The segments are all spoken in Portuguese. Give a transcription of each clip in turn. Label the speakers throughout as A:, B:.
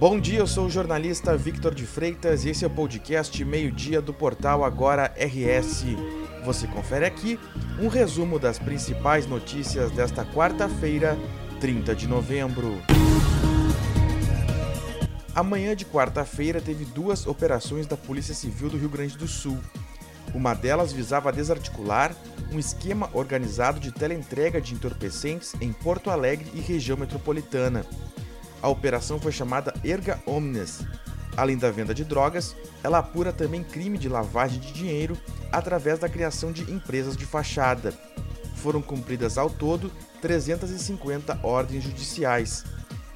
A: Bom dia, eu sou o jornalista Victor de Freitas e esse é o podcast Meio-Dia do portal Agora RS. Você confere aqui um resumo das principais notícias desta quarta-feira, 30 de novembro. Amanhã de quarta-feira teve duas operações da Polícia Civil do Rio Grande do Sul. Uma delas visava desarticular um esquema organizado de teleentrega de entorpecentes em Porto Alegre e região metropolitana. A operação foi chamada Erga Omnes. Além da venda de drogas, ela apura também crime de lavagem de dinheiro através da criação de empresas de fachada. Foram cumpridas ao todo 350 ordens judiciais.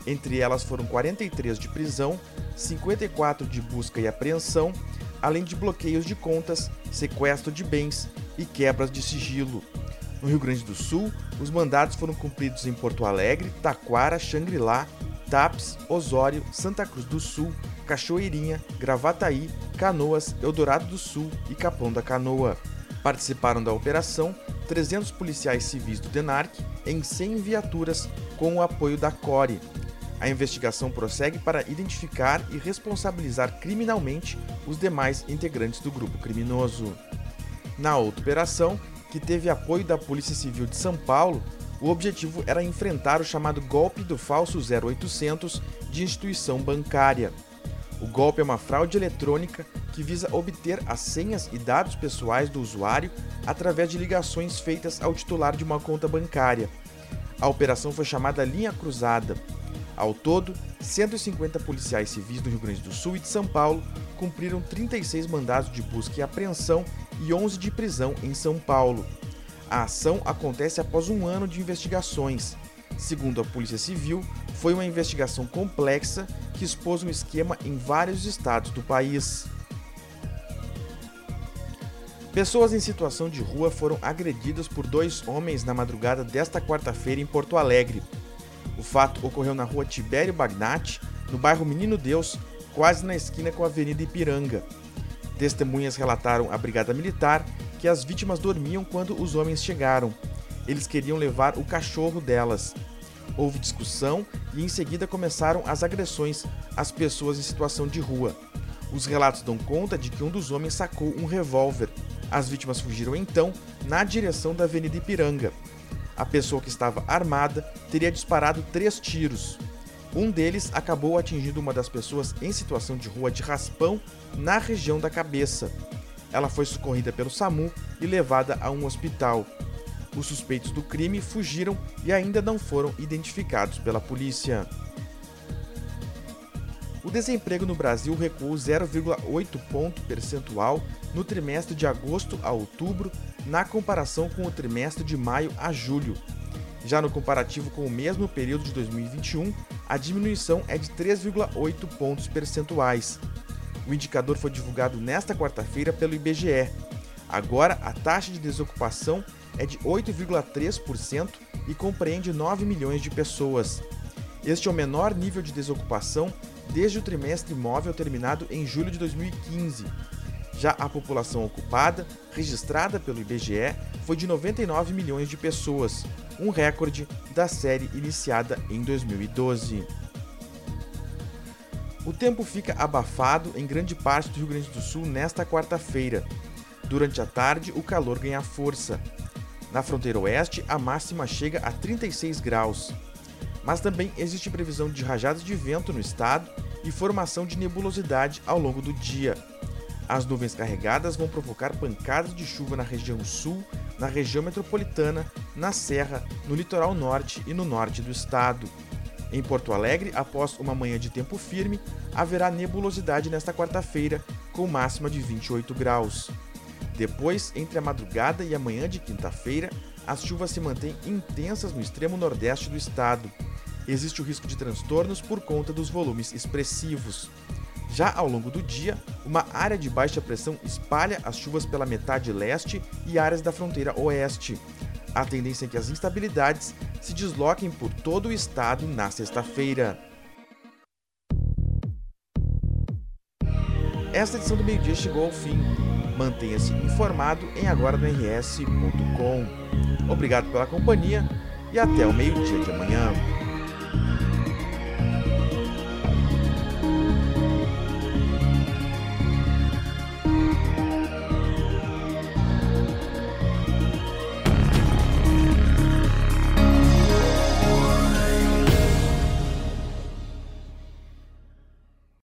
A: Entre elas foram 43 de prisão, 54 de busca e apreensão, além de bloqueios de contas, sequestro de bens e quebras de sigilo. No Rio Grande do Sul, os mandados foram cumpridos em Porto Alegre, Taquara, Xangri-Lá, Tapes, Osório, Santa Cruz do Sul, Cachoeirinha, Gravataí, Canoas, Eldorado do Sul e Capão da Canoa. Participaram da operação 300 policiais civis do DENARC em 100 viaturas com o apoio da CORE. A investigação prossegue para identificar e responsabilizar criminalmente os demais integrantes do grupo criminoso. Na outra operação, que teve apoio da Polícia Civil de São Paulo, o objetivo era enfrentar o chamado golpe do falso 0800 de instituição bancária. O golpe é uma fraude eletrônica que visa obter as senhas e dados pessoais do usuário através de ligações feitas ao titular de uma conta bancária. A operação foi chamada Linha Cruzada. Ao todo, 150 policiais civis do Rio Grande do Sul e de São Paulo cumpriram 36 mandados de busca e apreensão e 11 de prisão em São Paulo. A ação acontece após um ano de investigações. Segundo a Polícia Civil, foi uma investigação complexa que expôs um esquema em vários estados do país. Pessoas em situação de rua foram agredidas por dois homens na madrugada desta quarta-feira em Porto Alegre. O fato ocorreu na rua Tibério Bagnati, no bairro Menino Deus, quase na esquina com a Avenida Ipiranga. Testemunhas relataram à Brigada Militar que as vítimas dormiam quando os homens chegaram. Eles queriam levar o cachorro delas. Houve discussão e em seguida começaram as agressões às pessoas em situação de rua. Os relatos dão conta de que um dos homens sacou um revólver. As vítimas fugiram então na direção da Avenida Ipiranga. A pessoa que estava armada teria disparado três tiros. Um deles acabou atingindo uma das pessoas em situação de rua de raspão na região da cabeça. Ela foi socorrida pelo SAMU e levada a um hospital. Os suspeitos do crime fugiram e ainda não foram identificados pela polícia. O desemprego no Brasil recuou 0,8 ponto percentual no trimestre de agosto a outubro, na comparação com o trimestre de maio a julho. Já no comparativo com o mesmo período de 2021, a diminuição é de 3,8 pontos percentuais. O indicador foi divulgado nesta quarta-feira pelo IBGE. Agora, a taxa de desocupação é de 8,3% e compreende 9 milhões de pessoas. Este é o menor nível de desocupação desde o trimestre móvel terminado em julho de 2015. Já a população ocupada, registrada pelo IBGE, foi de 99 milhões de pessoas, um recorde da série iniciada em 2012. O tempo fica abafado em grande parte do Rio Grande do Sul nesta quarta-feira. Durante a tarde, o calor ganha força. Na fronteira oeste, a máxima chega a 36 graus. Mas também existe previsão de rajadas de vento no estado e formação de nebulosidade ao longo do dia. As nuvens carregadas vão provocar pancadas de chuva na região sul, na região metropolitana, na serra, no litoral norte e no norte do estado. Em Porto Alegre, após uma manhã de tempo firme, haverá nebulosidade nesta quarta-feira, com máxima de 28 graus. Depois, entre a madrugada e a manhã de quinta-feira, as chuvas se mantêm intensas no extremo nordeste do estado. Existe o risco de transtornos por conta dos volumes expressivos. Já ao longo do dia, uma área de baixa pressão espalha as chuvas pela metade leste e áreas da fronteira oeste. A tendência é que as instabilidades se desloquem por todo o estado na sexta-feira. Esta edição do meio-dia chegou ao fim. Mantenha-se informado em agora.rs.com. Obrigado pela companhia e até o meio-dia de amanhã.